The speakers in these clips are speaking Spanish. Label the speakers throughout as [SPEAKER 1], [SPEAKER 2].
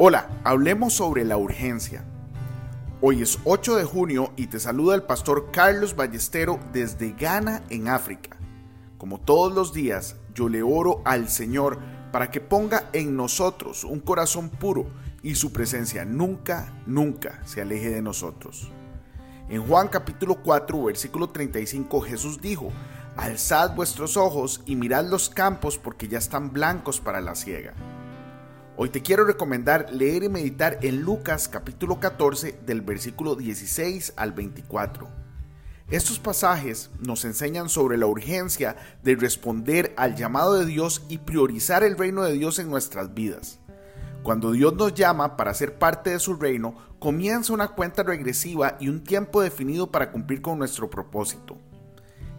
[SPEAKER 1] Hola, hablemos sobre la urgencia. Hoy es 8 de junio y te saluda el pastor Carlos Ballestero desde Ghana, en África. Como todos los días, yo le oro al Señor para que ponga en nosotros un corazón puro y su presencia nunca, nunca se aleje de nosotros. En Juan capítulo 4, versículo 35, Jesús dijo, Alzad vuestros ojos y mirad los campos porque ya están blancos para la siega. Hoy te quiero recomendar leer y meditar en Lucas capítulo 14 del versículo 16 al 24. Estos pasajes nos enseñan sobre la urgencia de responder al llamado de Dios y priorizar el reino de Dios en nuestras vidas. Cuando Dios nos llama para ser parte de su reino, comienza una cuenta regresiva y un tiempo definido para cumplir con nuestro propósito.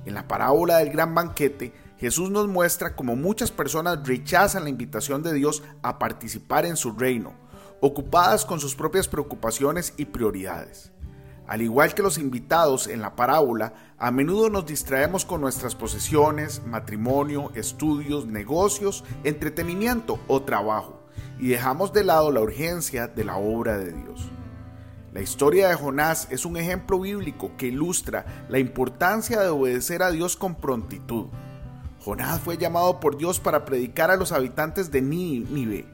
[SPEAKER 1] En la parábola del gran banquete, Jesús nos muestra cómo muchas personas rechazan la invitación de Dios a participar en su reino, ocupadas con sus propias preocupaciones y prioridades. Al igual que los invitados en la parábola, a menudo nos distraemos con nuestras posesiones, matrimonio, estudios, negocios, entretenimiento o trabajo, y dejamos de lado la urgencia de la obra de Dios. La historia de Jonás es un ejemplo bíblico que ilustra la importancia de obedecer a Dios con prontitud. Jonás fue llamado por Dios para predicar a los habitantes de Nínive,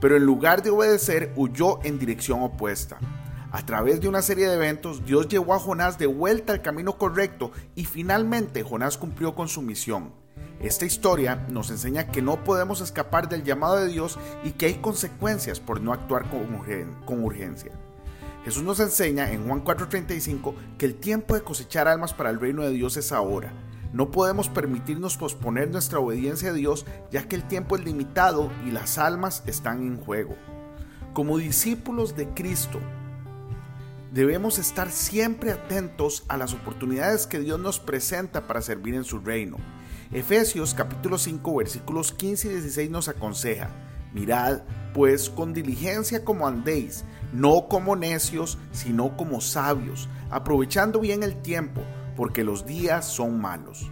[SPEAKER 1] pero en lugar de obedecer huyó en dirección opuesta. A través de una serie de eventos, Dios llevó a Jonás de vuelta al camino correcto y finalmente Jonás cumplió con su misión. Esta historia nos enseña que no podemos escapar del llamado de Dios y que hay consecuencias por no actuar con urgencia. Jesús nos enseña en Juan 4:35 que el tiempo de cosechar almas para el reino de Dios es ahora. No podemos permitirnos posponer nuestra obediencia a Dios ya que el tiempo es limitado y las almas están en juego. Como discípulos de Cristo, debemos estar siempre atentos a las oportunidades que Dios nos presenta para servir en su reino. Efesios capítulo 5 versículos 15 y 16 nos aconseja, mirad pues con diligencia como andéis, no como necios, sino como sabios, aprovechando bien el tiempo, porque los días son malos.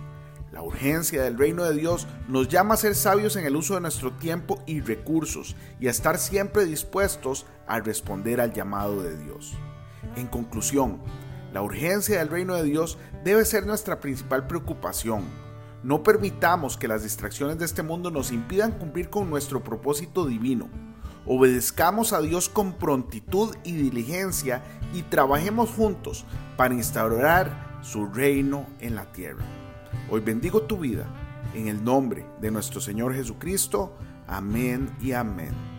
[SPEAKER 1] La urgencia del reino de Dios nos llama a ser sabios en el uso de nuestro tiempo y recursos y a estar siempre dispuestos a responder al llamado de Dios. En conclusión, la urgencia del reino de Dios debe ser nuestra principal preocupación. No permitamos que las distracciones de este mundo nos impidan cumplir con nuestro propósito divino obedezcamos a Dios con prontitud y diligencia y trabajemos juntos para instaurar su reino en la tierra. Hoy bendigo tu vida en el nombre de nuestro Señor Jesucristo. Amén y amén.